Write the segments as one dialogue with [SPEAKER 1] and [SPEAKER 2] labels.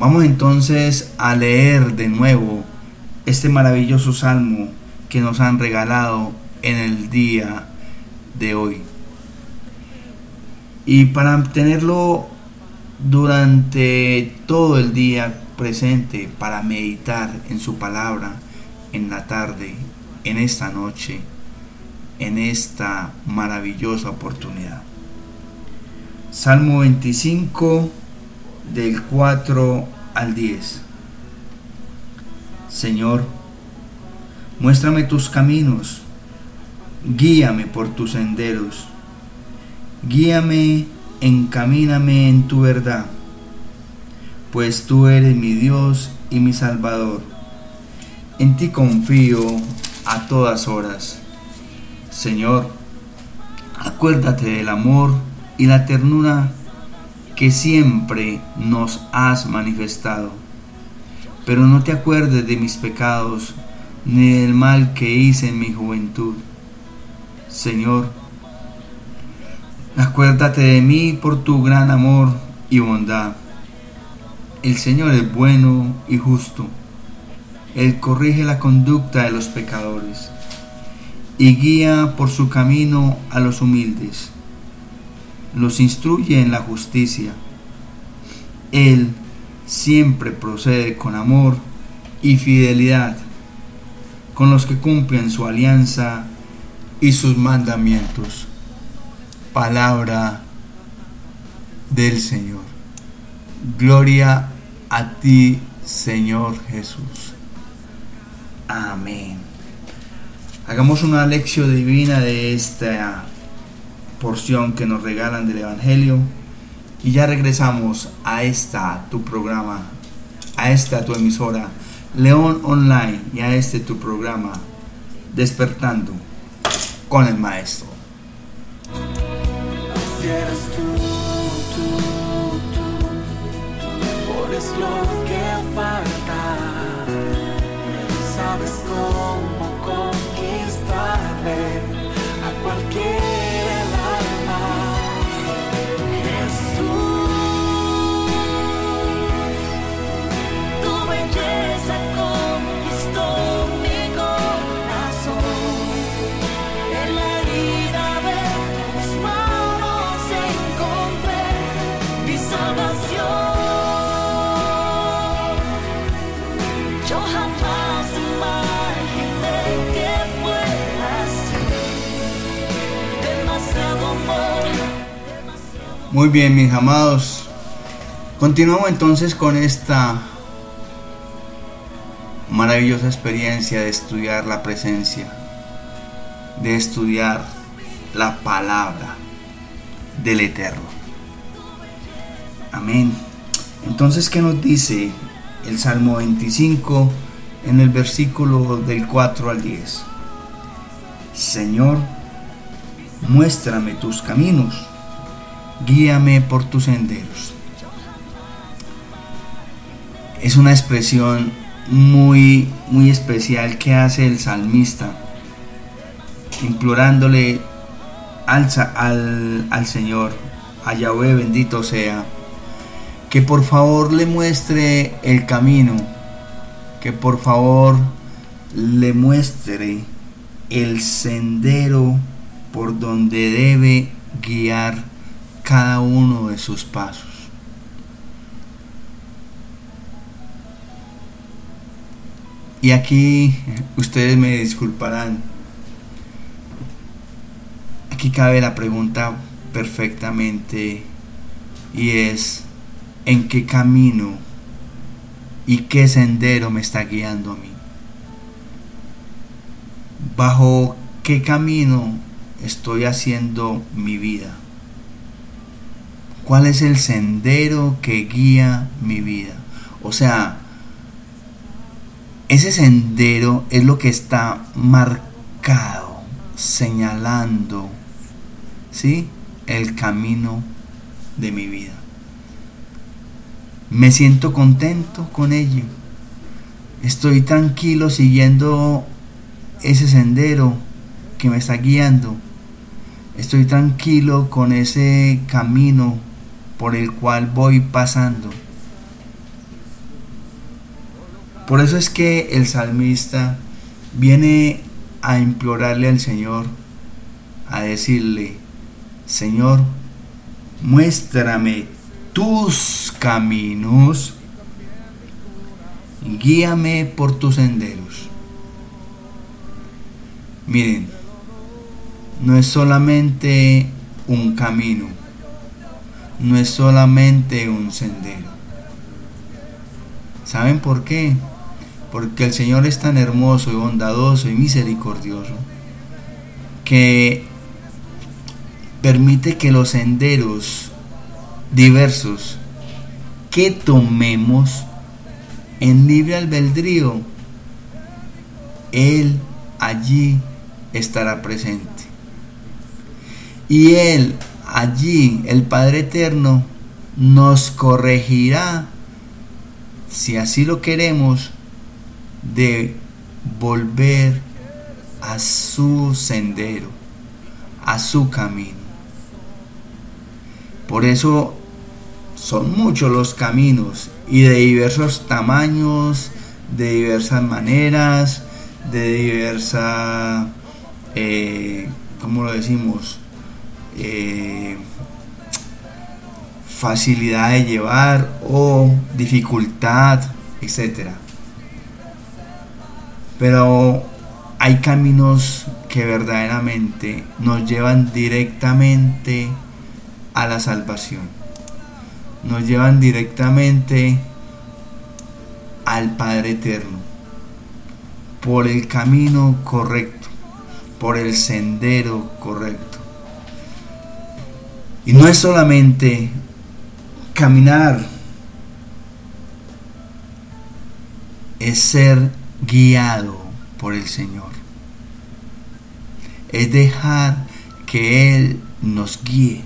[SPEAKER 1] Vamos entonces a leer de nuevo este maravilloso salmo que nos han regalado en el día de hoy. Y para tenerlo durante todo el día presente, para meditar en su palabra, en la tarde, en esta noche, en esta maravillosa oportunidad. Salmo 25 del 4 al 10. Señor, muéstrame tus caminos, guíame por tus senderos, guíame, encamíname en tu verdad, pues tú eres mi Dios y mi Salvador. En ti confío a todas horas. Señor, acuérdate del amor y la ternura que siempre nos has manifestado. Pero no te acuerdes de mis pecados ni del mal que hice en mi juventud. Señor, acuérdate de mí por tu gran amor y bondad. El Señor es bueno y justo. Él corrige la conducta de los pecadores y guía por su camino a los humildes los instruye en la justicia. Él siempre procede con amor y fidelidad con los que cumplen su alianza y sus mandamientos. Palabra del Señor. Gloria a ti, Señor Jesús. Amén. Hagamos una lección divina de esta porción que nos regalan del Evangelio. Y ya regresamos a esta tu programa, a esta tu emisora, León Online, y a este tu programa, Despertando con el Maestro. Muy bien, mis amados. Continuamos entonces con esta maravillosa experiencia de estudiar la presencia, de estudiar la palabra del Eterno. Amén. Entonces, ¿qué nos dice el Salmo 25 en el versículo del 4 al 10? Señor, muéstrame tus caminos guíame por tus senderos. Es una expresión muy, muy especial que hace el salmista, implorándole al, al, al Señor, a Yahweh bendito sea, que por favor le muestre el camino, que por favor le muestre el sendero por donde debe guiar cada uno de sus pasos. Y aquí ustedes me disculparán. Aquí cabe la pregunta perfectamente y es ¿en qué camino y qué sendero me está guiando a mí? ¿Bajo qué camino estoy haciendo mi vida? ¿Cuál es el sendero que guía mi vida? O sea, ese sendero es lo que está marcado, señalando, ¿sí? El camino de mi vida. Me siento contento con ello. Estoy tranquilo siguiendo ese sendero que me está guiando. Estoy tranquilo con ese camino por el cual voy pasando. Por eso es que el salmista viene a implorarle al Señor, a decirle, Señor, muéstrame tus caminos, guíame por tus senderos. Miren, no es solamente un camino, no es solamente un sendero. ¿Saben por qué? Porque el Señor es tan hermoso y bondadoso y misericordioso que permite que los senderos diversos que tomemos en libre albedrío, Él allí estará presente. Y Él allí, el Padre Eterno, nos corregirá, si así lo queremos, de volver a su sendero, a su camino. Por eso son muchos los caminos y de diversos tamaños, de diversas maneras, de diversa, eh, ¿cómo lo decimos? Eh, facilidad de llevar o dificultad, etc. Pero hay caminos que verdaderamente nos llevan directamente a la salvación. Nos llevan directamente al Padre Eterno. Por el camino correcto. Por el sendero correcto. Y no es solamente caminar. Es ser guiado por el Señor. Es dejar que Él nos guíe,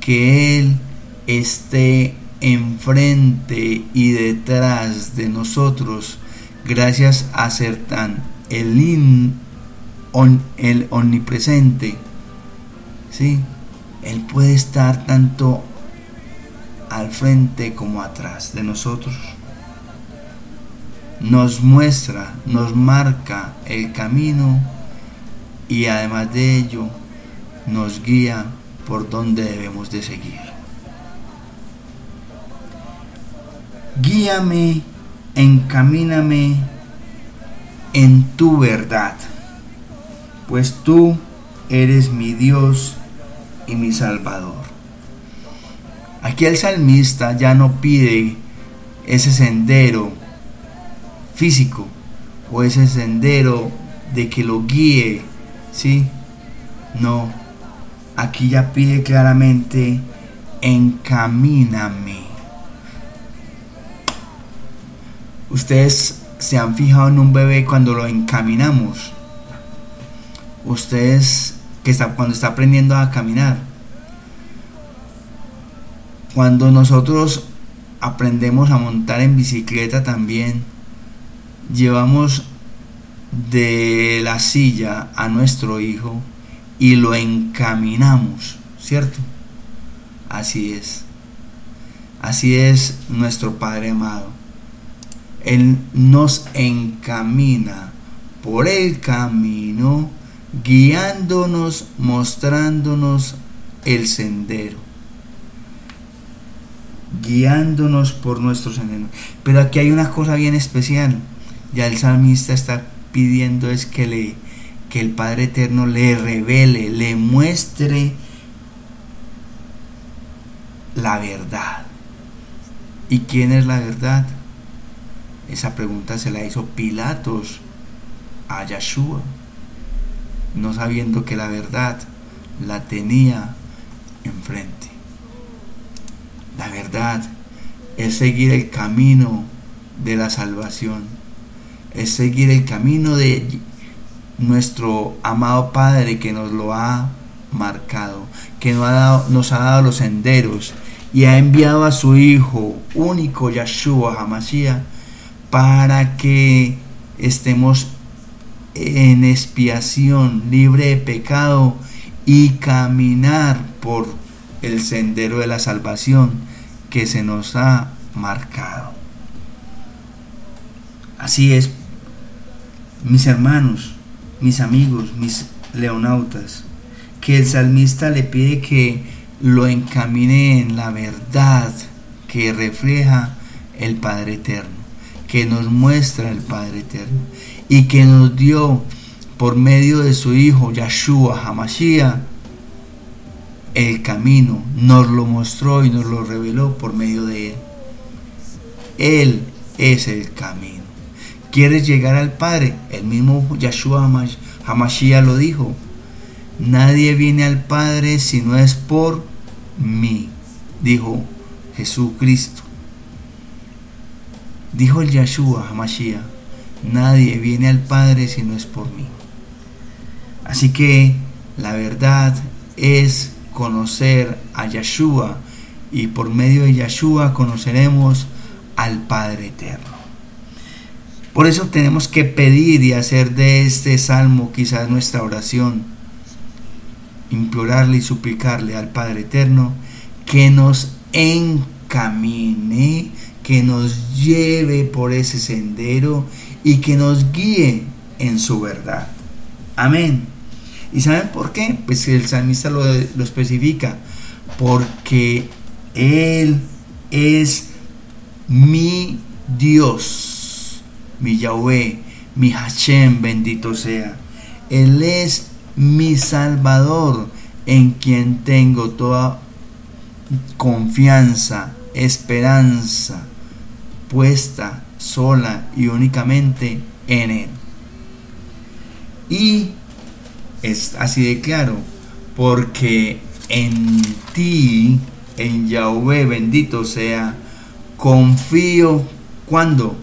[SPEAKER 1] que Él esté enfrente y detrás de nosotros gracias a ser tan el, el omnipresente. ¿sí? Él puede estar tanto al frente como atrás de nosotros nos muestra, nos marca el camino y además de ello nos guía por donde debemos de seguir. Guíame, encamíname en tu verdad, pues tú eres mi Dios y mi Salvador. Aquí el salmista ya no pide ese sendero físico o ese sendero de que lo guíe, ¿sí? No, aquí ya pide claramente, encamíname. Ustedes se han fijado en un bebé cuando lo encaminamos. Ustedes que está, cuando está aprendiendo a caminar. Cuando nosotros aprendemos a montar en bicicleta también, llevamos de la silla a nuestro hijo y lo encaminamos, ¿cierto? Así es. Así es nuestro Padre amado. Él nos encamina por el camino, guiándonos, mostrándonos el sendero. Guiándonos por nuestro sendero. Pero aquí hay una cosa bien especial ya el salmista está pidiendo es que le que el Padre Eterno le revele, le muestre la verdad. ¿Y quién es la verdad? Esa pregunta se la hizo Pilatos a Yeshua, no sabiendo que la verdad la tenía enfrente. La verdad es seguir el camino de la salvación es seguir el camino de nuestro amado Padre que nos lo ha marcado, que nos ha dado, nos ha dado los senderos y ha enviado a su Hijo único, Yahshua Hamashiach, para que estemos en expiación, libre de pecado y caminar por el sendero de la salvación que se nos ha marcado. Así es, mis hermanos, mis amigos, mis leonautas, que el salmista le pide que lo encamine en la verdad que refleja el Padre Eterno, que nos muestra el Padre Eterno y que nos dio por medio de su Hijo Yahshua Hamashiach el camino, nos lo mostró y nos lo reveló por medio de Él. Él es el camino. ¿Quieres llegar al Padre? El mismo Yahshua Hamashiach lo dijo. Nadie viene al Padre si no es por mí, dijo Jesucristo. Dijo el Yahshua Hamashiach, nadie viene al Padre si no es por mí. Así que la verdad es conocer a Yahshua y por medio de Yahshua conoceremos al Padre Eterno. Por eso tenemos que pedir y hacer de este salmo quizás nuestra oración, implorarle y suplicarle al Padre Eterno que nos encamine, que nos lleve por ese sendero y que nos guíe en su verdad. Amén. ¿Y saben por qué? Pues el salmista lo, lo especifica. Porque Él es mi Dios, mi Yahweh, mi Hashem, bendito sea. Él es mi Salvador, en quien tengo toda confianza, esperanza, puesta sola y únicamente en Él. Y es así de claro, porque en ti, en Yahweh bendito sea, confío cuando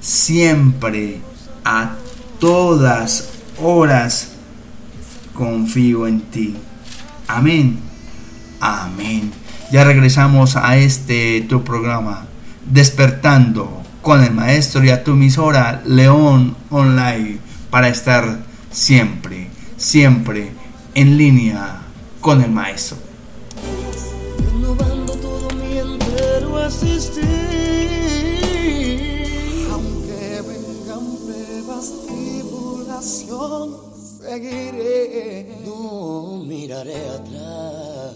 [SPEAKER 1] siempre a todas horas confío en ti. Amén. Amén. Ya regresamos a este tu programa, despertando con el maestro y a tu emisora León Online para estar siempre, siempre en línea con el maestro.
[SPEAKER 2] seguiré, no miraré atrás.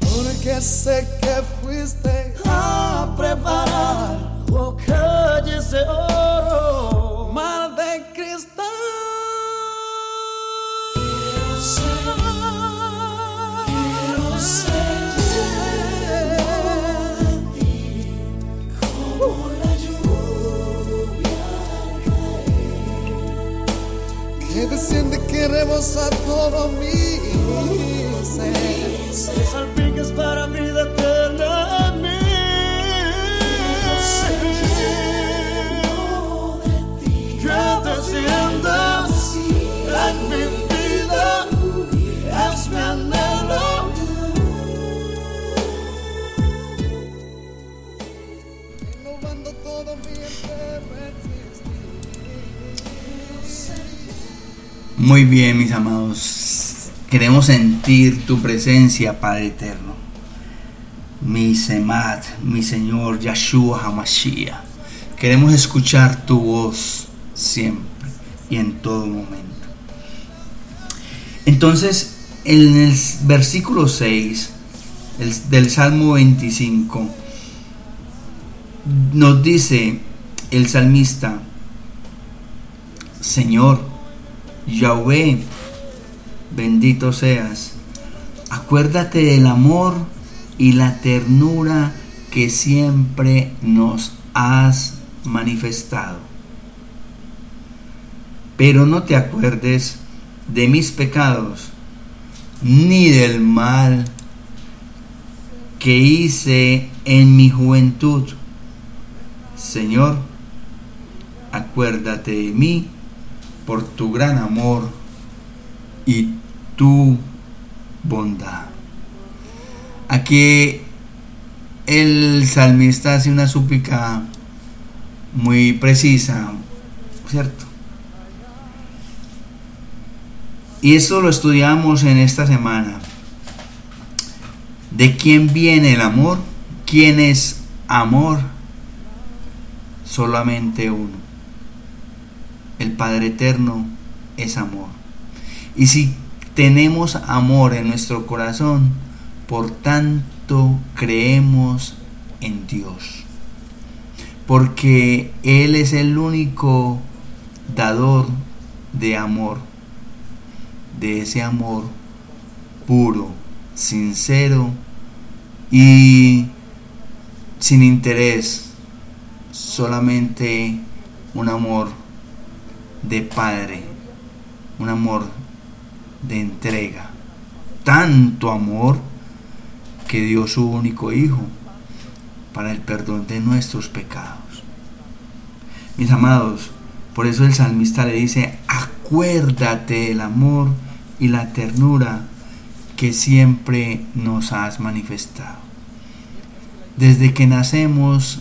[SPEAKER 2] Porque sé que fuiste a preparar oh, calles de oro, mar de cristal. Quiero ser, quiero ser de ti, como la lluvia caer. Que desciende, que rebosa todo mi ser. Que salpiques para vida
[SPEAKER 1] Muy bien, mis amados. Queremos sentir tu presencia, Padre Eterno. Mi Semat, mi Señor Yahshua Hamashiach. Queremos escuchar tu voz siempre y en todo momento. Entonces, en el versículo 6 el- del Salmo 25, nos dice el salmista, Señor, Yahweh, bendito seas. Acuérdate del amor y la ternura que siempre nos has manifestado. Pero no te acuerdes de mis pecados, ni del mal que hice en mi juventud. Señor, acuérdate de mí por tu gran amor y tu bondad. Aquí el salmista hace una súplica muy precisa, ¿cierto? Y eso lo estudiamos en esta semana. ¿De quién viene el amor? ¿Quién es amor? Solamente uno. El Padre Eterno es amor. Y si tenemos amor en nuestro corazón, por tanto creemos en Dios. Porque Él es el único dador de amor, de ese amor puro, sincero y sin interés, solamente un amor de padre, un amor de entrega. Tanto amor que dio su único hijo para el perdón de nuestros pecados. Mis amados, por eso el salmista le dice, acuérdate del amor y la ternura que siempre nos has manifestado. Desde que nacemos,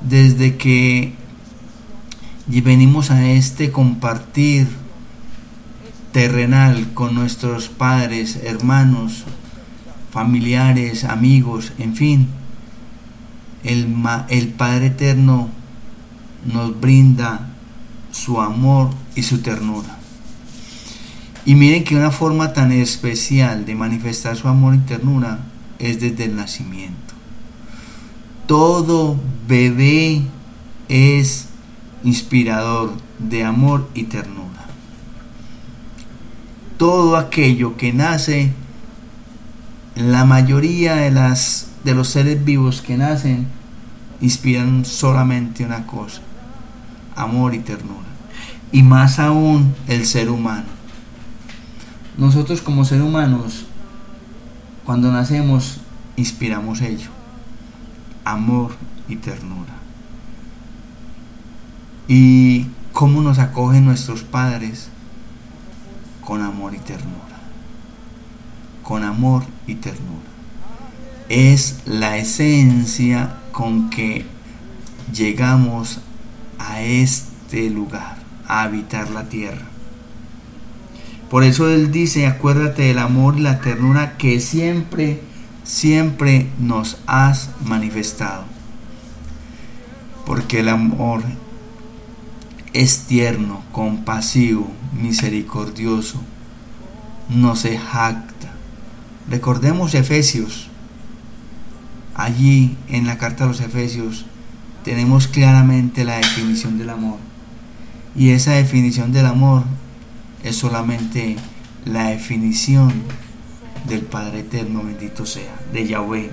[SPEAKER 1] desde que venimos a este compartir terrenal con nuestros padres, hermanos, familiares, amigos, en fin, el, el Padre Eterno nos brinda su amor y su ternura. Y miren que una forma tan especial de manifestar su amor y ternura es desde el nacimiento. Todo bebé es inspirador de amor y ternura. Todo aquello que nace, la mayoría de, las, de los seres vivos que nacen, inspiran solamente una cosa, amor y ternura. Y más aún el ser humano. Nosotros como seres humanos, cuando nacemos, inspiramos ello, amor y ternura. ¿Y cómo nos acogen nuestros padres? Con amor y ternura. Con amor y ternura. Es la esencia con que llegamos a este lugar, a habitar la tierra. Por eso Él dice, acuérdate del amor y la ternura que siempre, siempre nos has manifestado. Porque el amor es tierno, compasivo, misericordioso, no se jacta. Recordemos Efesios. Allí en la carta a los Efesios tenemos claramente la definición del amor. Y esa definición del amor es solamente la definición del Padre Eterno, bendito sea, de Yahweh.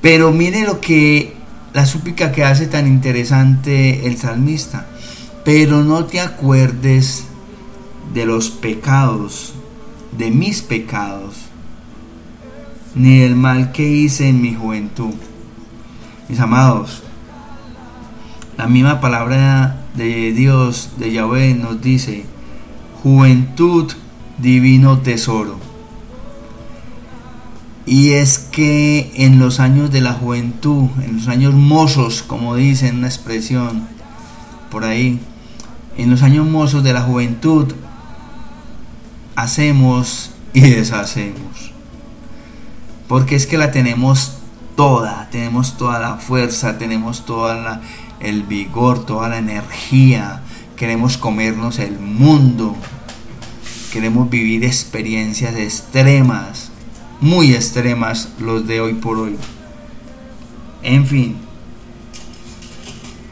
[SPEAKER 1] Pero mire lo que la súplica que hace tan interesante el salmista. Pero no te acuerdes de los pecados, de mis pecados, ni del mal que hice en mi juventud. Mis amados, la misma palabra de Dios, de Yahweh, nos dice, juventud, divino tesoro. Y es que en los años de la juventud, en los años mozos, como dicen una expresión por ahí, en los años mozos de la juventud, hacemos y deshacemos. Porque es que la tenemos toda, tenemos toda la fuerza, tenemos todo el vigor, toda la energía, queremos comernos el mundo, queremos vivir experiencias extremas muy extremas los de hoy por hoy. En fin,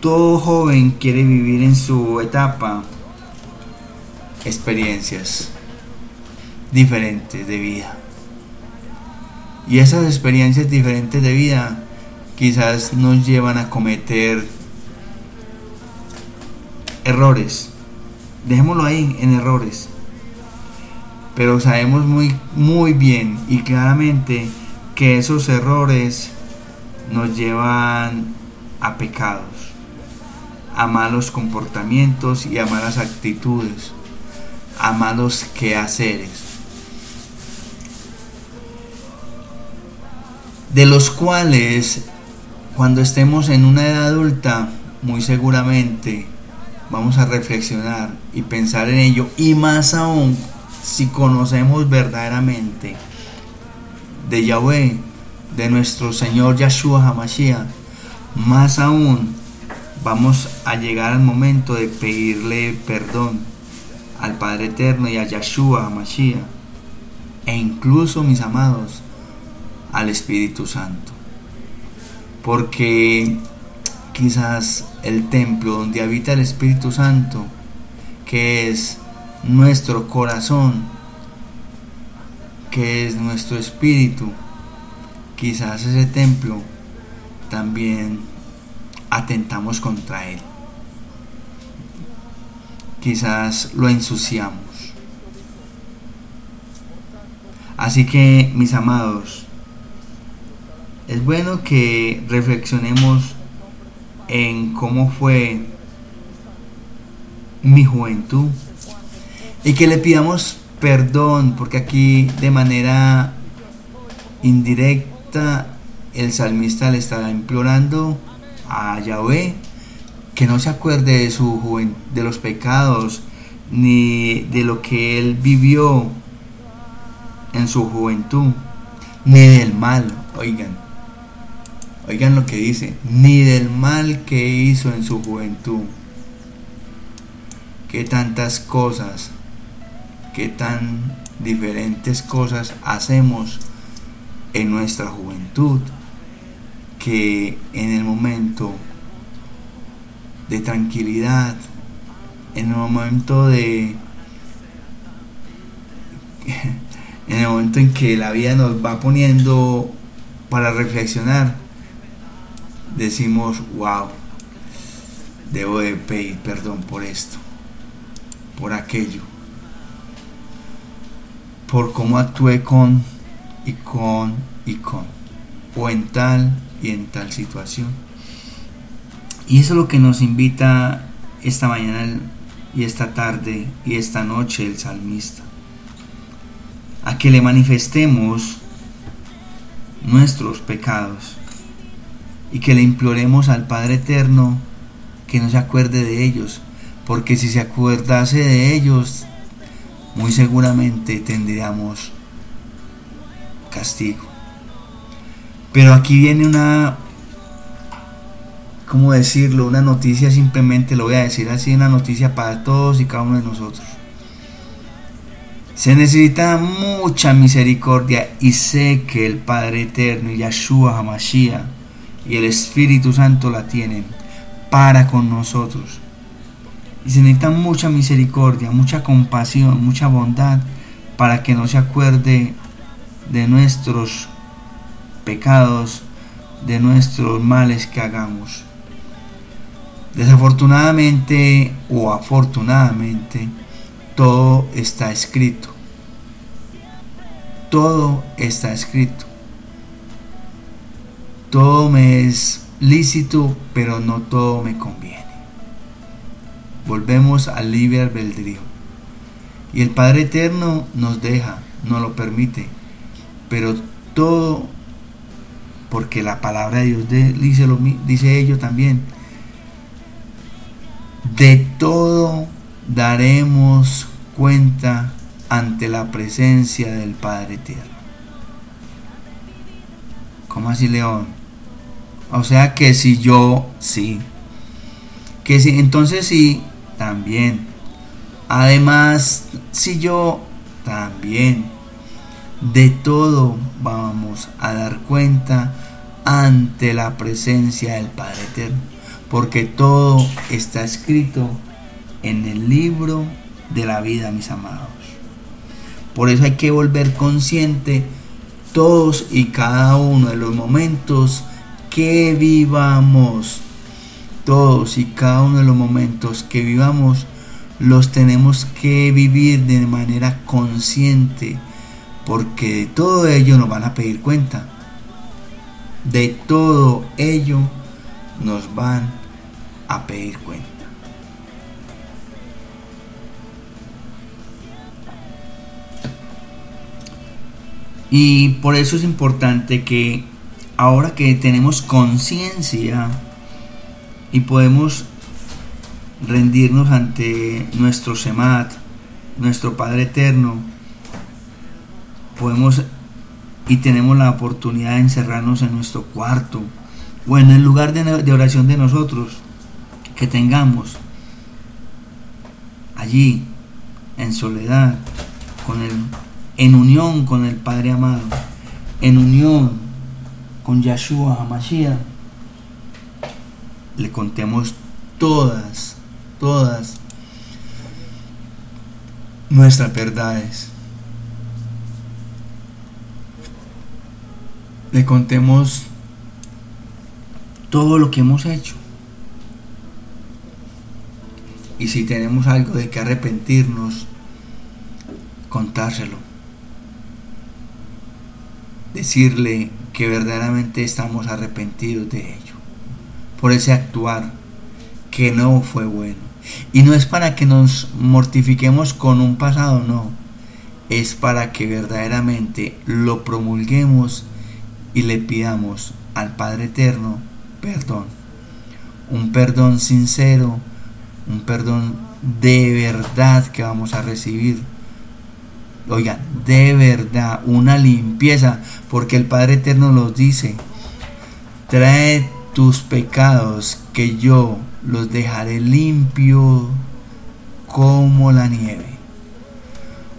[SPEAKER 1] todo joven quiere vivir en su etapa experiencias diferentes de vida. Y esas experiencias diferentes de vida quizás nos llevan a cometer errores. Dejémoslo ahí en errores pero sabemos muy, muy bien y claramente que esos errores nos llevan a pecados, a malos comportamientos y a malas actitudes, a malos quehaceres, de los cuales cuando estemos en una edad adulta, muy seguramente vamos a reflexionar y pensar en ello y más aún si conocemos verdaderamente de Yahweh, de nuestro Señor Yahshua HaMashiach, más aún vamos a llegar al momento de pedirle perdón al Padre Eterno y a Yahshua, a Mashiach, e incluso, mis amados, al Espíritu Santo. Porque quizás el templo donde habita el Espíritu Santo, que es nuestro corazón, que es nuestro espíritu, quizás ese templo también atentamos contra él. Quizás lo ensuciamos. Así que, mis amados, es bueno que reflexionemos en cómo fue mi juventud y que le pidamos perdón, porque aquí de manera indirecta el salmista le está implorando a Yahweh que no se acuerde de, su de los pecados ni de lo que él vivió en su juventud, ni del mal, oigan, oigan lo que dice, ni del mal que hizo en su juventud. Que tantas cosas, que tan diferentes cosas hacemos en nuestra juventud que en el momento de tranquilidad, en el momento de... en el momento en que la vida nos va poniendo para reflexionar, decimos, wow, debo de pedir perdón por esto, por aquello, por cómo actué con y con y con, o en tal y en tal situación. Y eso es lo que nos invita esta mañana y esta tarde y esta noche el salmista. A que le manifestemos nuestros pecados y que le imploremos al Padre Eterno que no se acuerde de ellos, porque si se acordase de ellos, muy seguramente tendríamos castigo. Pero aquí viene una, ¿cómo decirlo? Una noticia simplemente, lo voy a decir así, una noticia para todos y cada uno de nosotros. Se necesita mucha misericordia y sé que el Padre Eterno y Yahshua Hamashiach y el Espíritu Santo la tienen para con nosotros. Y se necesita mucha misericordia, mucha compasión, mucha bondad para que no se acuerde de nuestros pecados, de nuestros males que hagamos. Desafortunadamente o afortunadamente, todo está escrito. Todo está escrito. Todo me es lícito, pero no todo me conviene. Volvemos al libre albedrío. Y el Padre Eterno nos deja, nos lo permite, pero todo porque la palabra de Dios dice, lo, dice ello también. De todo daremos cuenta ante la presencia del Padre Eterno. ¿Cómo así, León? O sea que si yo, sí. Que si, entonces sí, también. Además, si yo, también. De todo vamos a dar cuenta ante la presencia del Padre Eterno, porque todo está escrito en el libro de la vida, mis amados. Por eso hay que volver consciente todos y cada uno de los momentos que vivamos. Todos y cada uno de los momentos que vivamos los tenemos que vivir de manera consciente porque de todo ello nos van a pedir cuenta. De todo ello nos van a pedir cuenta. Y por eso es importante que ahora que tenemos conciencia y podemos rendirnos ante nuestro Semat, nuestro Padre Eterno, podemos y tenemos la oportunidad de encerrarnos en nuestro cuarto o en el lugar de, oración de nosotros que tengamos. Allí en soledad con el en unión con el Padre amado, en unión con Yahshua Hamashiach, le contemos todas, todas nuestras verdades. Le contemos todo lo que hemos hecho. Y si tenemos algo de que arrepentirnos, contárselo. Decirle que verdaderamente estamos arrepentidos de ello. Por ese actuar que no fue bueno. Y no es para que nos mortifiquemos con un pasado, no. Es para que verdaderamente lo promulguemos y le pidamos al Padre Eterno perdón. Un perdón sincero, un perdón de verdad que vamos a recibir. Oiga, de verdad, una limpieza, porque el Padre Eterno nos dice, trae tus pecados que yo los dejaré limpio como la nieve.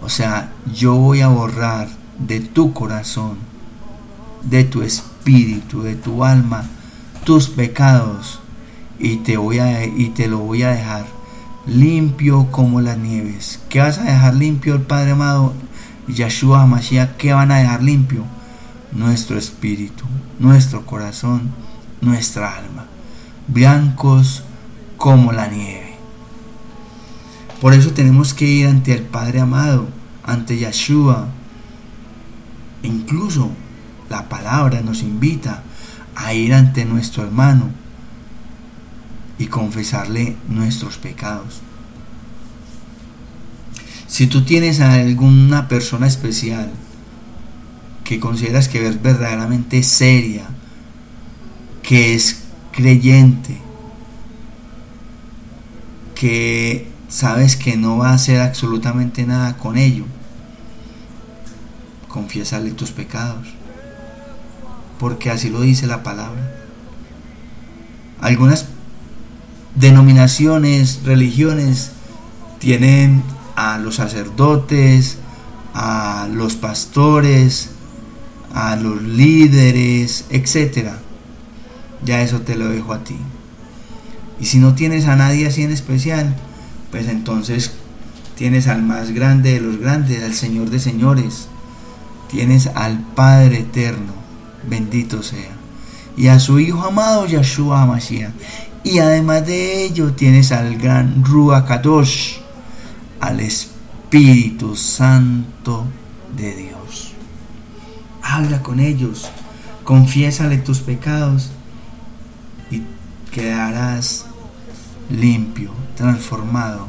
[SPEAKER 1] O sea, yo voy a borrar de tu corazón, de tu espíritu, de tu alma, tus pecados y te voy a y te lo voy a dejar limpio como las nieves. ¿Qué vas a dejar limpio el Padre amado? Yahshua Mashiach, ¿qué van a dejar limpio? Nuestro espíritu, nuestro corazón, nuestra alma. Blancos como la nieve. Por eso tenemos que ir ante el Padre amado, ante Yahshua. Incluso la palabra nos invita a ir ante nuestro hermano y confesarle nuestros pecados. Si tú tienes a alguna persona especial que consideras que es verdaderamente seria, que es creyente, que sabes que no va a hacer absolutamente nada con ello, confiésale tus pecados porque así lo dice la palabra. Algunas denominaciones, religiones, tienen a los sacerdotes, a los pastores, a los líderes, etc. Ya eso te lo dejo a ti. Y si no tienes a nadie así en especial, pues entonces tienes al más grande de los grandes, al Señor de señores. Tienes al Padre eterno bendito sea. Y a su Hijo amado Yahshua Mashiach. Y además de ello tienes al gran Ruach Kadosh, al Espíritu Santo de Dios. Habla con ellos, confiésale tus pecados quedarás limpio, transformado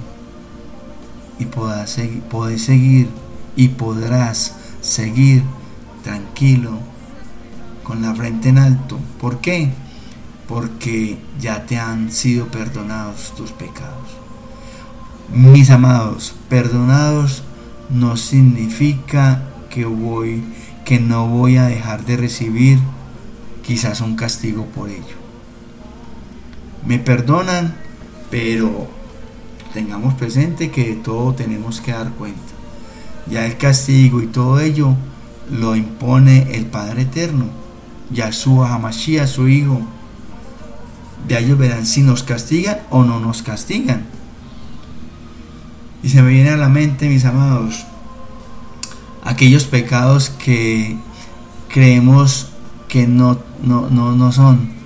[SPEAKER 1] y podrás seguir y podrás seguir tranquilo con la frente en alto. ¿Por qué? Porque ya te han sido perdonados tus pecados. Mis amados, perdonados no significa que voy que no voy a dejar de recibir quizás un castigo por ello. Me perdonan, pero tengamos presente que de todo tenemos que dar cuenta. Ya el castigo y todo ello lo impone el Padre Eterno Yahshua Hamashiach, su Hijo. De ellos verán si nos castigan o no nos castigan. Y se me viene a la mente, mis amados, aquellos pecados que creemos que no, no, no, no son.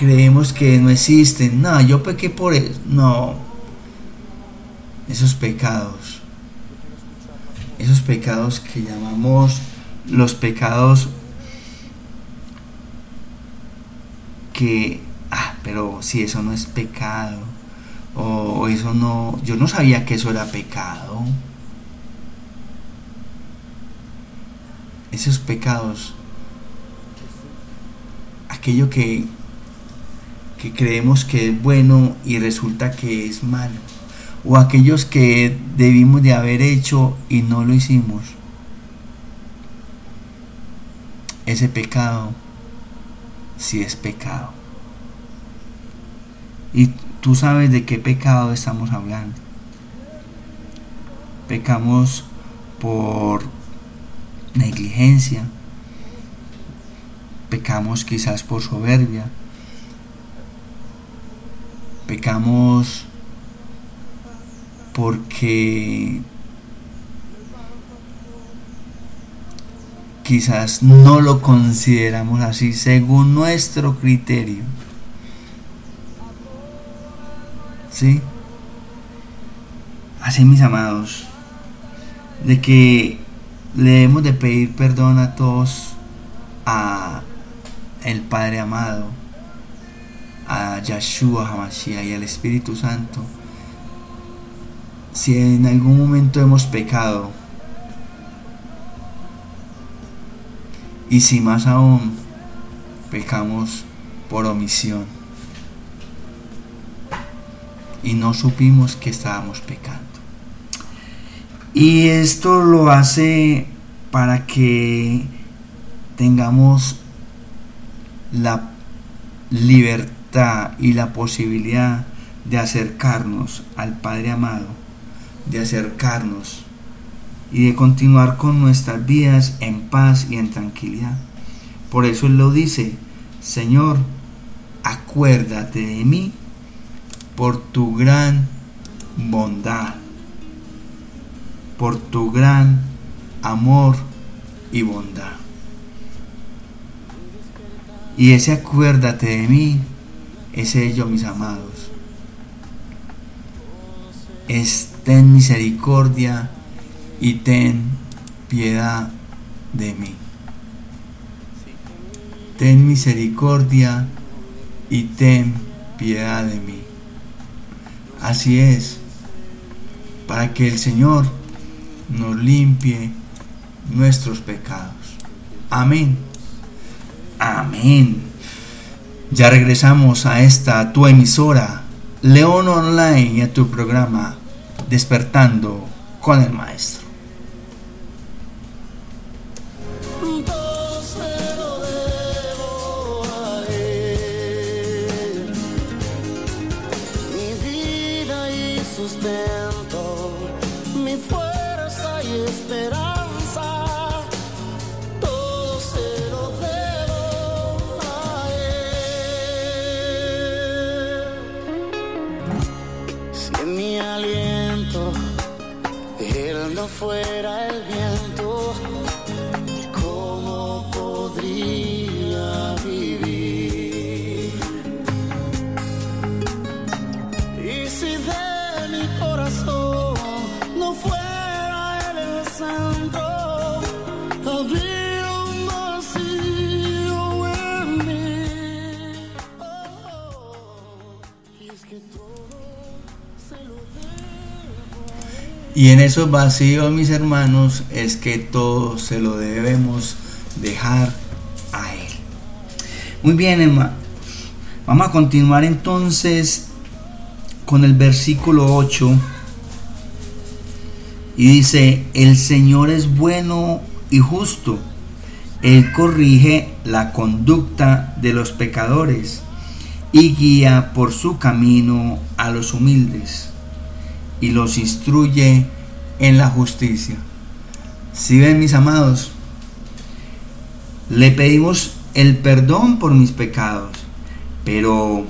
[SPEAKER 1] Creemos que no existen. No, yo pequé por eso. No. Esos pecados. Esos pecados que llamamos los pecados que, ah, pero si eso no es pecado, o, eso no, yo no sabía que eso era pecado. Esos pecados, aquello que, que creemos que es bueno y resulta que es malo, o aquellos que debimos de haber hecho y no lo hicimos. Ese pecado si es pecado. Y tú sabes de qué pecado estamos hablando. Pecamos por negligencia, pecamos quizás por soberbia, pecamos porque quizás no lo consideramos así según nuestro criterio. ¿Sí? Así mis amados, de que le debemos de pedir perdón a todos, a el Padre amado, a Yahshua HaMashiach y al Espíritu Santo. Si en algún momento hemos pecado, y si más aún pecamos por omisión y no supimos que estábamos pecando. Y esto lo hace para que tengamos la libertad y la posibilidad de acercarnos al Padre amado, de acercarnos y de continuar con nuestras vidas en paz y en tranquilidad. Por eso Él lo dice, Señor, acuérdate de mí por tu gran bondad por tu gran amor y bondad. Y ese acuérdate de mí es ello, mis amados. Ten misericordia y ten piedad de mí. Ten misericordia y ten piedad de mí. Así es, para que el Señor nos limpie nuestros pecados. Amén. Amén. Ya regresamos a esta tu emisora, León Online, y a tu programa Despertando con el Maestro. fuera Y en esos vacíos, mis hermanos, es que todo se lo debemos dejar a Él. Muy bien, hermano. Vamos a continuar entonces con el versículo 8. Y dice, el Señor es bueno y justo. Él corrige la conducta de los pecadores y guía por su camino a los humildes y los instruye en la justicia. Si ven mis amados, le pedimos el perdón por mis pecados, pero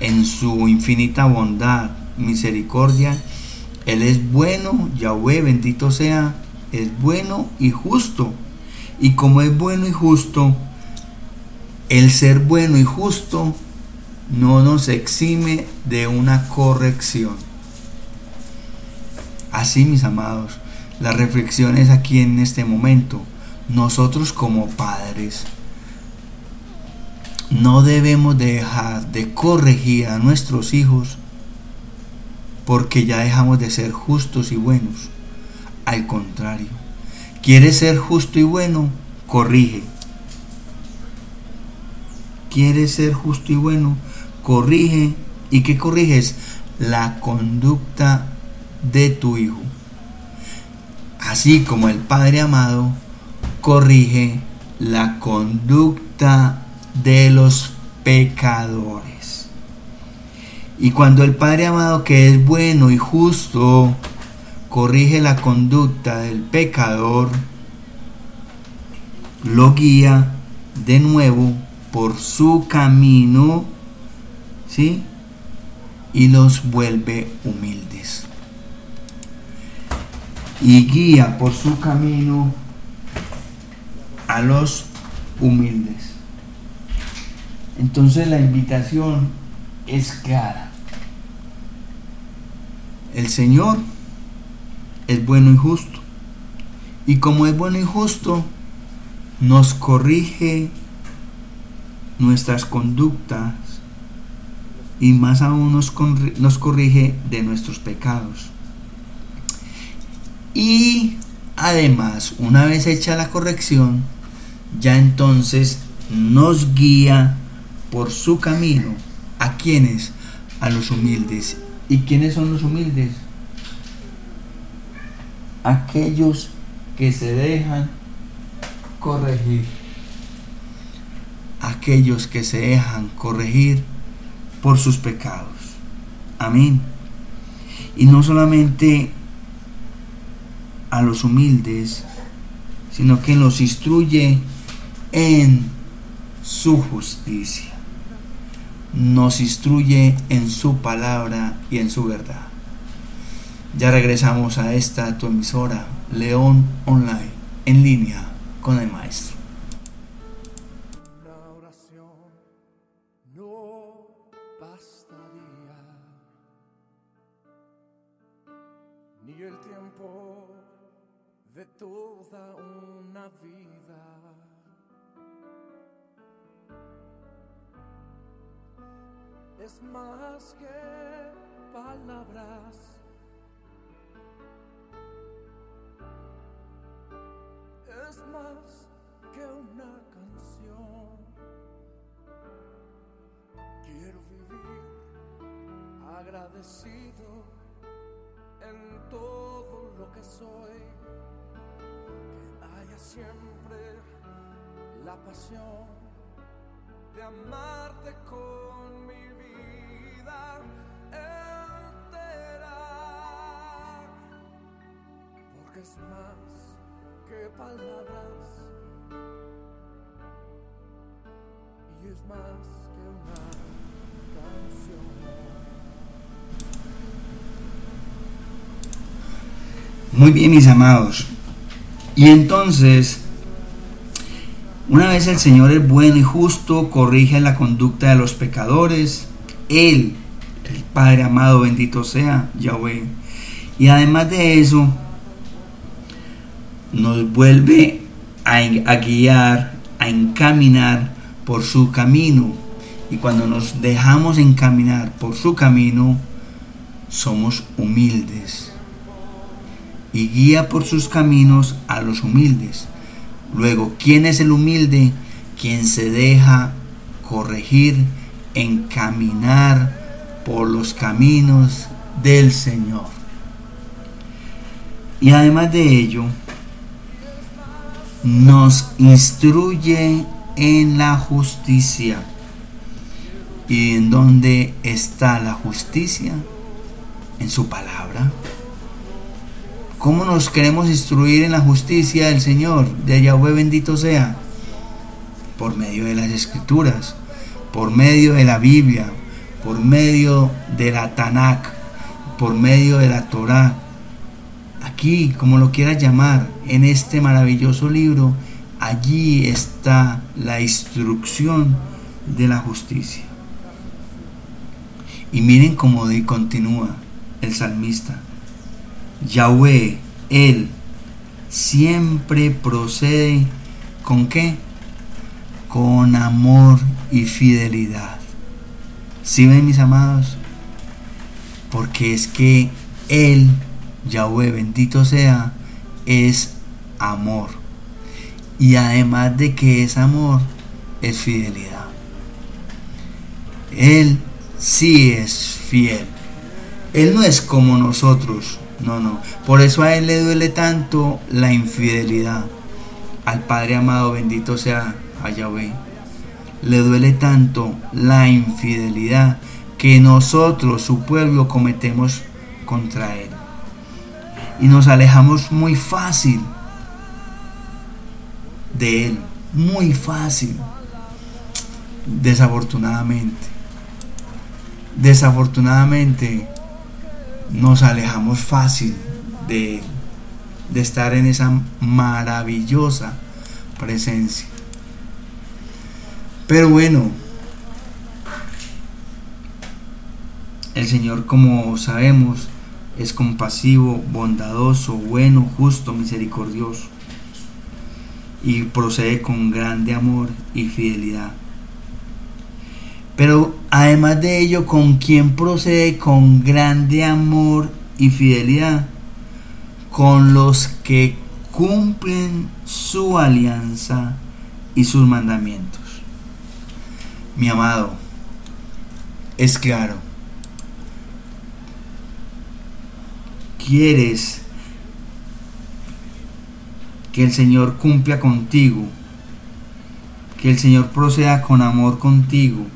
[SPEAKER 1] en su infinita bondad, misericordia, Él es bueno, Yahweh, bendito sea, es bueno y justo. Y como es bueno y justo, el ser bueno y justo no nos exime de una corrección. Así, mis amados, la reflexión es aquí en este momento. Nosotros como padres no debemos dejar de corregir a nuestros hijos porque ya dejamos de ser justos y buenos. Al contrario, ¿quieres ser justo y bueno? Corrige. ¿Quieres ser justo y bueno? Corrige. ¿Y qué corriges? La conducta de tu Hijo. Así como el Padre amado corrige la conducta de los pecadores. Y cuando el Padre amado que es bueno y justo corrige la conducta del pecador, lo guía de nuevo por su camino, ¿sí? Y los vuelve humildes. Y guía por su camino a los humildes. Entonces la invitación es clara. El Señor es bueno y justo. Y como es bueno y justo, nos corrige nuestras conductas y más aún nos, corrige de nuestros pecados. Y además, una vez hecha la corrección, ya entonces nos guía por su camino. ¿A quienes? A los humildes. ¿Y quiénes son los humildes? Aquellos que se dejan corregir. Aquellos que se dejan corregir por sus pecados. Amén. Y no solamente a los humildes, sino que los instruye en su justicia. Nos instruye en su palabra y en su verdad. Ya regresamos a esta tu emisora, León Online, en línea con el Maestro.
[SPEAKER 2] Es más que palabras. Es más que una canción. Quiero vivir agradecido en todo lo que soy. Que haya siempre la pasión de amarte con mi vida entera. Porque es más que palabras y es más que una canción.
[SPEAKER 1] Muy bien, mis amados. Y entonces, una vez el Señor es bueno y justo, corrige la conducta de los pecadores, Él, el Padre amado, bendito sea Yahweh. Y además de eso, nos vuelve a, a guiar, a encaminar por su camino. Y cuando nos dejamos encaminar por su camino, somos humildes y guía por sus caminos a los humildes. Luego, ¿quién es el humilde? Quien se deja corregir, encaminar por los caminos del Señor. Y además de ello, nos instruye en la justicia. ¿Y en dónde está la justicia? En su palabra. ¿Cómo nos queremos instruir en la justicia del Señor? De Yahweh bendito sea. Por medio de las escrituras, por medio de la Biblia, por medio de la Tanakh, por medio de la Torah. Aquí, como lo quieras llamar, en este maravilloso libro, allí está la instrucción de la justicia. Y miren cómo continúa el salmista. Yahweh, Él, siempre procede con qué? Con amor y fidelidad. ¿Sí ven mis amados? Porque es que Él, Yahweh, bendito sea, es amor. Y además de que es amor, es fidelidad. Él sí es fiel. Él no es como nosotros. No, no. Por eso a Él le duele tanto la infidelidad. Al Padre amado, bendito sea a Yahweh. Le duele tanto la infidelidad que nosotros, su pueblo, cometemos contra Él. Y nos alejamos muy fácil de Él, muy fácil, desafortunadamente. Desafortunadamente nos alejamos fácil de, de estar en esa maravillosa presencia. Pero bueno, el Señor, como sabemos, es compasivo, bondadoso, bueno, justo, misericordioso y procede con grande amor y fidelidad. Pero además de ello, ¿con quién procede con grande amor y fidelidad? Con los que cumplen su alianza y sus mandamientos. Mi amado, es claro, quieres que el Señor cumpla contigo, que el Señor proceda con amor contigo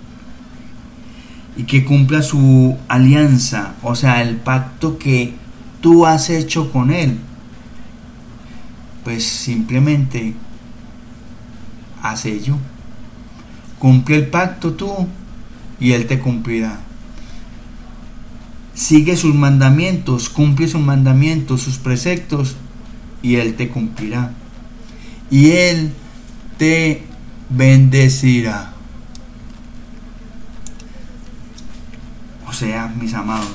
[SPEAKER 1] y que cumpla su alianza, o sea, el pacto que tú has hecho con Él, pues simplemente haz ello. Cumple el pacto tú y Él te cumplirá. Sigue sus mandamientos, cumple sus mandamientos, sus preceptos y Él te cumplirá. Y Él te bendecirá. O sea, mis amados,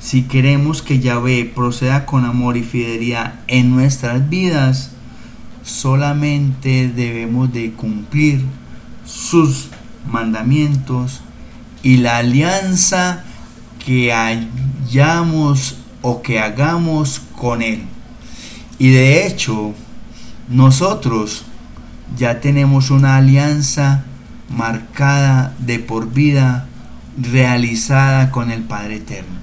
[SPEAKER 1] si queremos que Yahvé proceda con amor y fidelidad en nuestras vidas, solamente debemos de cumplir sus mandamientos y la alianza que hayamos o que hagamos con Él. Y de hecho, nosotros ya tenemos una alianza marcada de por vida realizada con el Padre Eterno.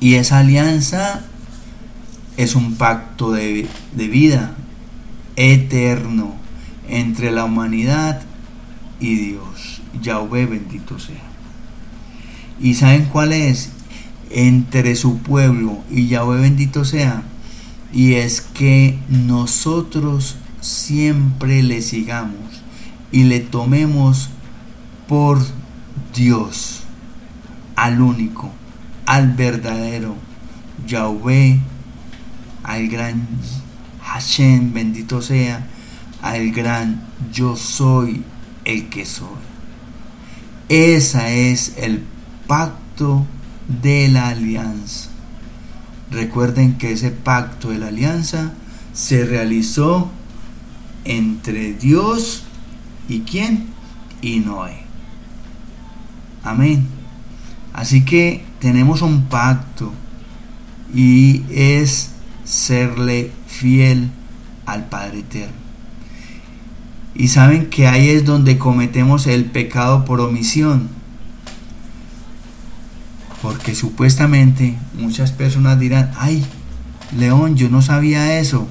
[SPEAKER 1] Y esa alianza es un pacto de, de vida eterno entre la humanidad y Dios. Yahvé bendito sea. ¿Y saben cuál es? Entre su pueblo y Yahvé bendito sea. Y es que nosotros siempre le sigamos y le tomemos por Dios, al único, al verdadero Yahvé, al gran Hashem, bendito sea, al gran yo soy el que soy. Ese es el pacto de la alianza. Recuerden que ese pacto de la alianza se realizó entre Dios y quién? Y Noé. Amén. Así que tenemos un pacto y es serle fiel al Padre Eterno. Y saben que ahí es donde cometemos el pecado por omisión. Porque supuestamente muchas personas dirán, ay, León, yo no sabía eso.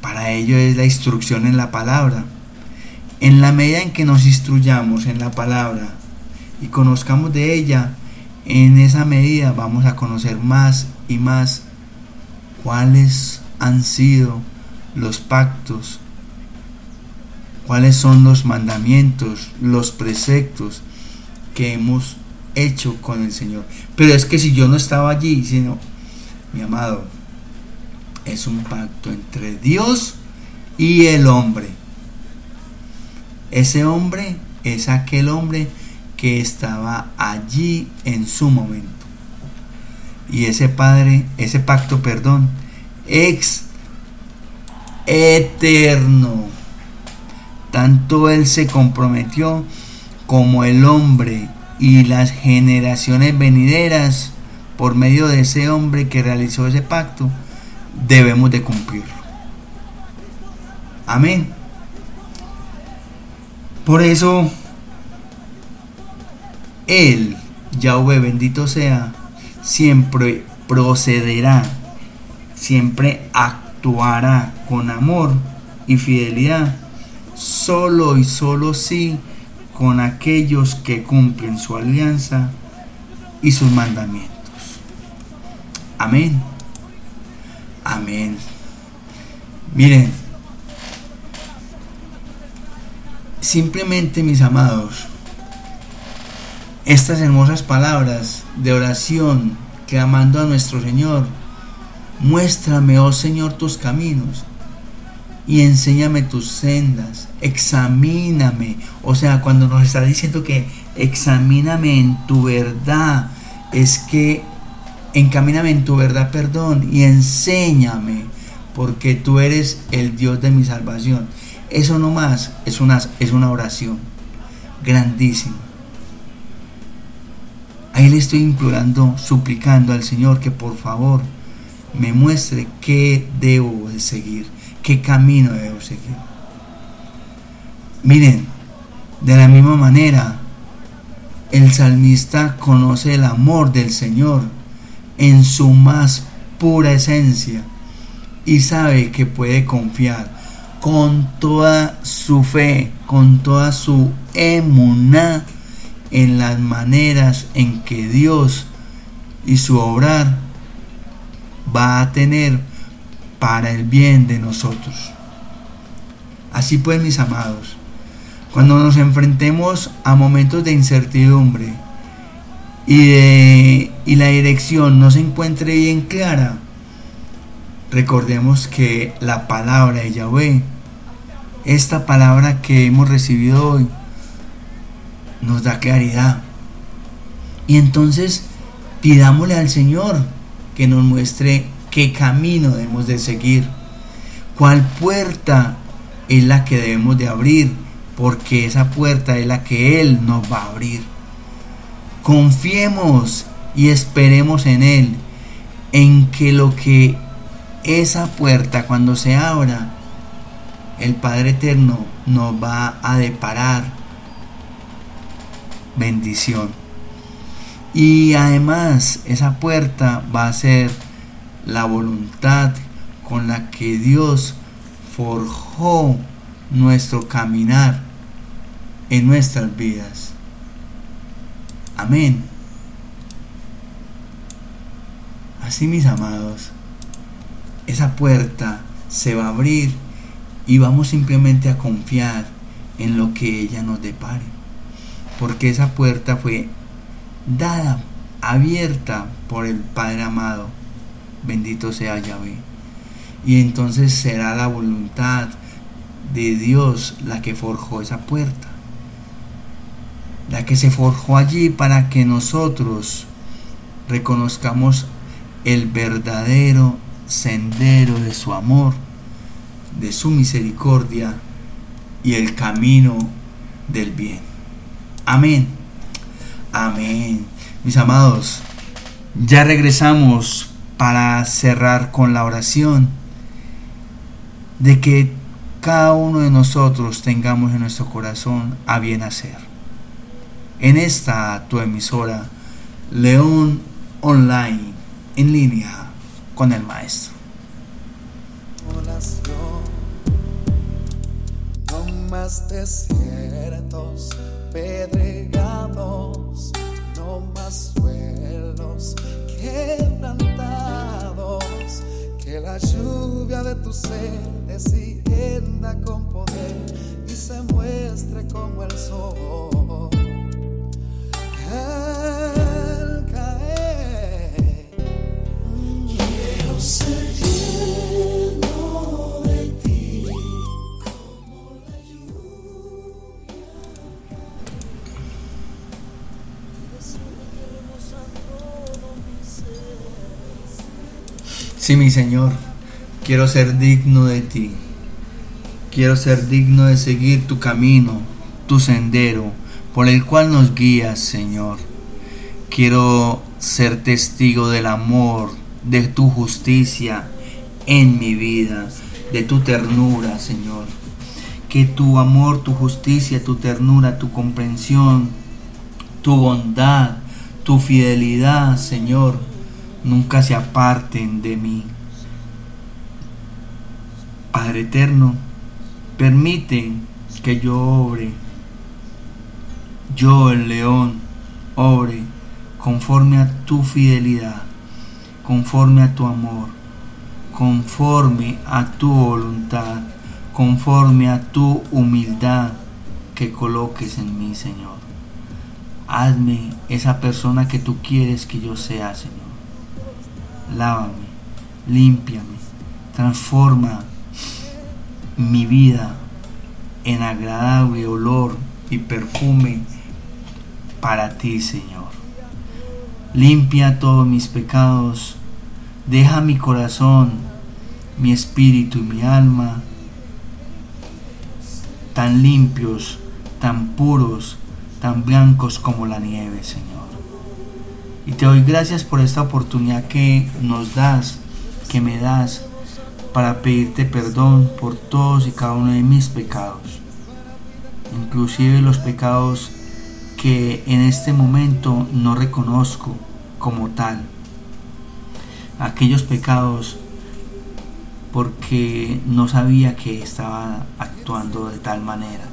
[SPEAKER 1] Para ello es la instrucción en la palabra. En la medida en que nos instruyamos en la palabra y conozcamos de ella, en esa medida vamos a conocer más y más cuáles han sido los pactos, cuáles son los mandamientos, los preceptos que hemos hecho con el Señor. Pero es que si yo no estaba allí, sino, mi amado, es un pacto entre Dios y el hombre. Ese hombre es aquel hombre que estaba allí en su momento. Y ese padre, ese pacto, perdón, ex eterno. Tanto él se comprometió como el hombre y las generaciones venideras por medio de ese hombre que realizó ese pacto, debemos de cumplirlo. Amén. Por eso, Él, Yahweh bendito sea, siempre procederá, siempre actuará con amor y fidelidad solo y solo sí con aquellos que cumplen su alianza y sus mandamientos. Amén. Amén. Miren, simplemente mis amados, estas hermosas palabras de oración clamando a nuestro Señor, muéstrame, oh Señor, tus caminos y enséñame tus sendas, examíname, o sea, cuando nos está diciendo que examíname en tu verdad, es que encamíname en tu verdad, perdón, y enséñame, porque tú eres el Dios de mi salvación. Eso no más es una, es una oración grandísima. Ahí le estoy implorando, suplicando al Señor que por favor me muestre qué debo de seguir, qué camino debo seguir. Miren, de la misma manera, el salmista conoce el amor del Señor en su más pura esencia y sabe que puede confiar con toda su fe, con toda su emuná en las maneras en que Dios y su obrar va a tener para el bien de nosotros. Así pues, mis amados, cuando nos enfrentemos a momentos de incertidumbre y, y la dirección no se encuentre bien clara, recordemos que la palabra de Yahweh, esta palabra que hemos recibido hoy, nos da claridad. Y entonces pidámosle al Señor que nos muestre qué camino debemos de seguir, cuál puerta es la que debemos de abrir, porque esa puerta es la que Él nos va a abrir. Confiemos y esperemos en Él, en que lo que esa puerta cuando se abra, el Padre Eterno nos va a deparar bendición. Y además esa puerta va a ser la voluntad con la que Dios forjó nuestro caminar en nuestras vidas. Amén. Así mis amados, esa puerta se va a abrir y vamos simplemente a confiar en lo que ella nos depare porque esa puerta fue dada, abierta por el Padre amado. Bendito sea Yahvé. Y entonces será la voluntad de Dios la que forjó esa puerta. La que se forjó allí para que nosotros reconozcamos el verdadero sendero de su amor, de su misericordia y el camino del bien. Amén. Amén. Mis amados, ya regresamos para cerrar con la oración de que cada uno de nosotros tengamos en nuestro corazón a bien hacer. En esta tu emisora, León Online, en línea con el Maestro.
[SPEAKER 2] No más desiertos pedregados, no más suelos quebrantados. Que la lluvia de tu ser descienda con poder y se muestre como el sol. Caer, quiero ser
[SPEAKER 1] Sí, mi Señor, quiero ser digno de ti. Quiero ser digno de seguir tu camino, tu sendero, por el cual nos guías, Señor. Quiero ser testigo del amor, de tu justicia en mi vida, de tu ternura, Señor. Que tu amor, tu justicia, tu ternura, tu comprensión, tu bondad, tu fidelidad, Señor, nunca se aparten de mí. Padre eterno, permite que yo obre, yo el león, obre conforme a tu fidelidad, conforme a tu amor, conforme a tu voluntad, conforme a tu humildad que coloques en mí, Señor. Hazme esa persona que tú quieres que yo sea, Señor. Lávame, límpiame, transforma mi vida en agradable olor y perfume para ti, Señor. Limpia todos mis pecados, deja mi corazón, mi espíritu y mi alma tan limpios, tan puros, tan blancos como la nieve, Señor. Y te doy gracias por esta oportunidad que nos das, que me das, para pedirte perdón por todos y cada uno de mis pecados, inclusive los pecados que en este momento no reconozco como tal. Aquellos pecados porque no sabía que estaba actuando de tal manera.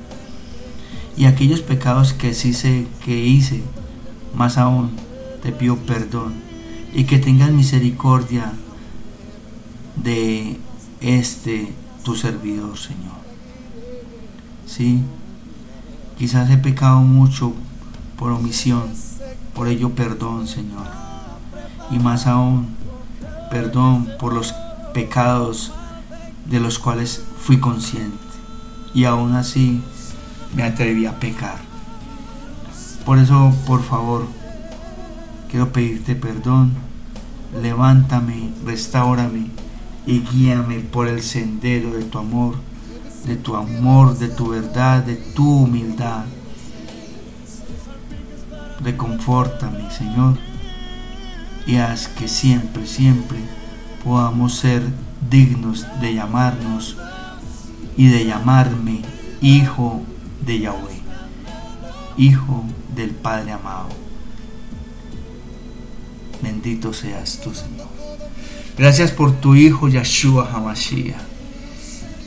[SPEAKER 1] Y aquellos pecados que sí que hice, más aún te pido perdón y que tengas misericordia de este tu servidor, Señor. Sí, quizás he pecado mucho por omisión. Por ello perdón, Señor. Y más aún, perdón por los pecados de los cuales fui consciente. Y aún así me atreví a pecar. Por eso, por favor, quiero pedirte perdón. Levántame, restaurame y guíame por el sendero de tu amor, de tu amor, de tu verdad, de tu humildad reconfórtame, Señor, y haz que siempre, siempre podamos ser dignos de llamarnos y de llamarme Hijo de Yahweh, Hijo del Padre amado. Bendito seas tú, Señor. Gracias por tu Hijo Yahshua Hamashiach,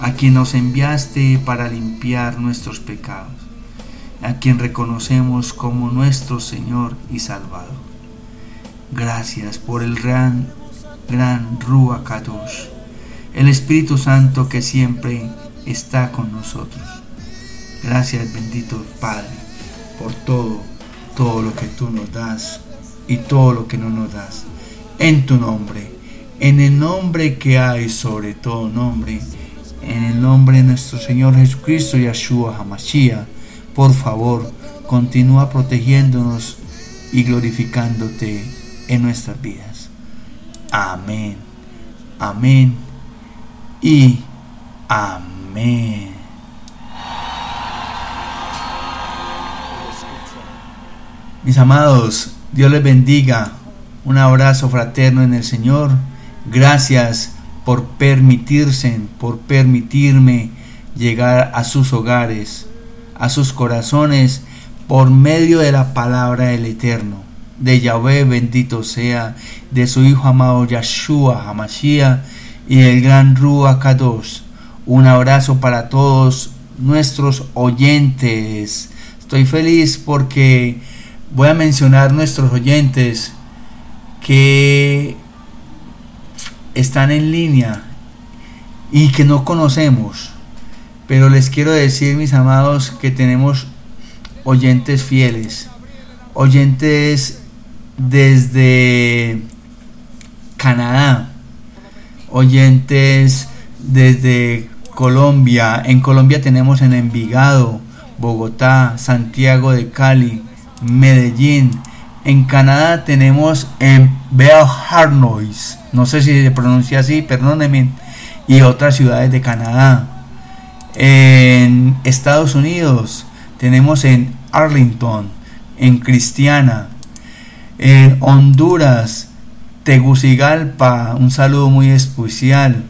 [SPEAKER 1] a quien nos enviaste para limpiar nuestros pecados a quien reconocemos como nuestro Señor y Salvador. Gracias por el gran, gran Rúa Kadosh, el Espíritu Santo que siempre está con nosotros. Gracias, bendito Padre, por todo, todo lo que tú nos das y todo lo que no nos das. En tu nombre, en el nombre que hay sobre todo nombre, en el nombre de nuestro Señor Jesucristo, Yahshua HaMashiach, por favor, continúa protegiéndonos y glorificándote en nuestras vidas. Amén, amén y amén. Mis amados, Dios les bendiga. Un abrazo fraterno en el Señor. Gracias por permitirse, por permitirme llegar a sus hogares a sus corazones por medio de la palabra del Eterno. De Yahvé bendito sea, de su Hijo amado Yahshua Hamashiach y del gran Ruach Kadosh. Un abrazo para todos nuestros oyentes. Estoy feliz porque voy a mencionar nuestros oyentes que están en línea y que no conocemos. Pero les quiero decir, mis amados, que tenemos oyentes fieles, oyentes desde Canadá, oyentes desde Colombia. En Colombia tenemos en Envigado, Bogotá, Santiago de Cali, Medellín. En Canadá tenemos en Bell Harnois, no sé si se pronuncia así, perdónenme, y otras ciudades de Canadá. En Estados Unidos tenemos en Arlington, en Cristiana, en Honduras, Tegucigalpa, un saludo muy especial.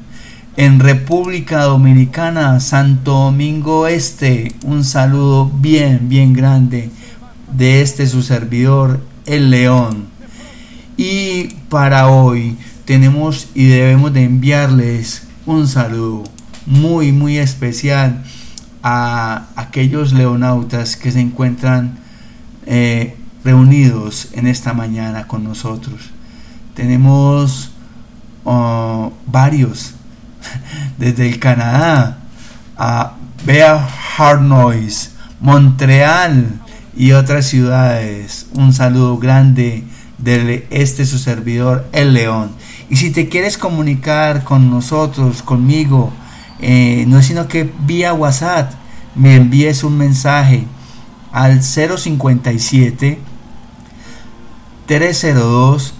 [SPEAKER 1] En República Dominicana, Santo Domingo Este, un saludo bien, bien grande de este su servidor, el León. Y para hoy tenemos y debemos de enviarles un saludo muy, muy especial a aquellos leonautas que se encuentran eh, reunidos en esta mañana con nosotros. Tenemos oh, varios, desde el Canadá a Bea Hard Noise, Montreal y otras ciudades. Un saludo grande de este su servidor, El León. Y si te quieres comunicar con nosotros, conmigo, eh, no es sino que vía WhatsApp me envíes un mensaje al 057 302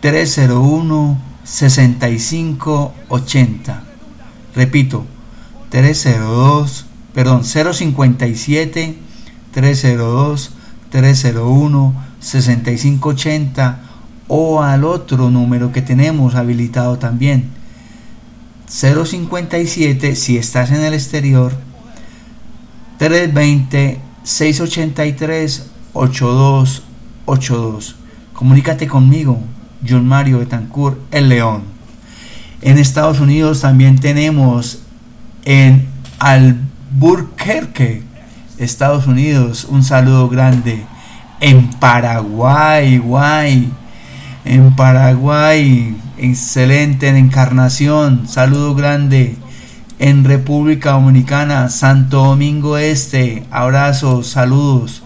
[SPEAKER 1] 301 6580. Repito, 302, perdón, 057 302 301 6580 o al otro número que tenemos habilitado también. 057 si estás en el exterior 320 683 8282 comunícate conmigo John Mario Betancourt El León. En Estados Unidos también tenemos en Albuquerque Estados Unidos un saludo grande en Paraguay guay en Paraguay excelente en Encarnación, saludo grande. En República Dominicana, Santo Domingo Este, abrazos, saludos.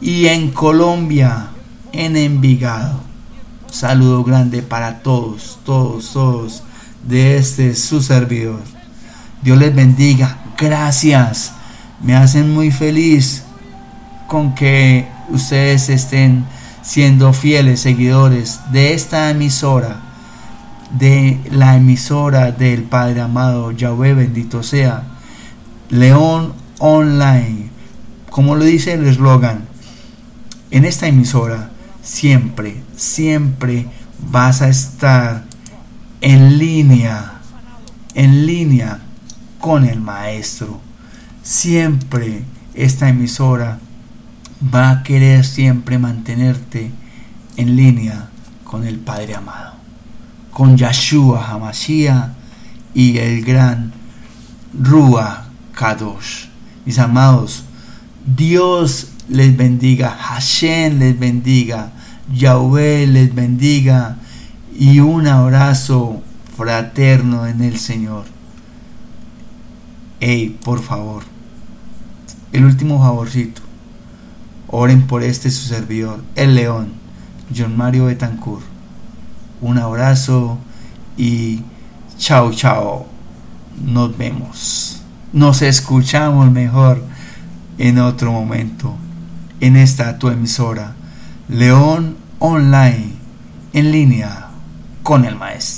[SPEAKER 1] Y en Colombia, en Envigado, saludo grande para todos, todos, todos de este su servidor. Dios les bendiga, gracias. Me hacen muy feliz con que ustedes estén siendo fieles seguidores de esta emisora, de la emisora del Padre amado Yahweh, bendito sea, León Online, como lo dice el eslogan, en esta emisora siempre, siempre vas a estar en línea, en línea con el Maestro. Siempre esta emisora va a querer siempre mantenerte en línea con el Padre amado, con Yahshua Hamashiach y el gran Rúa Kadosh. Mis amados, Dios les bendiga, Hashem les bendiga, Yahweh les bendiga y un abrazo fraterno en el Señor. Ey, por favor, el último favorcito Oren por este su servidor, el león, John Mario Betancourt. Un abrazo y chao, chao. Nos vemos. Nos escuchamos mejor en otro momento en esta tu emisora, León Online, en línea con el maestro.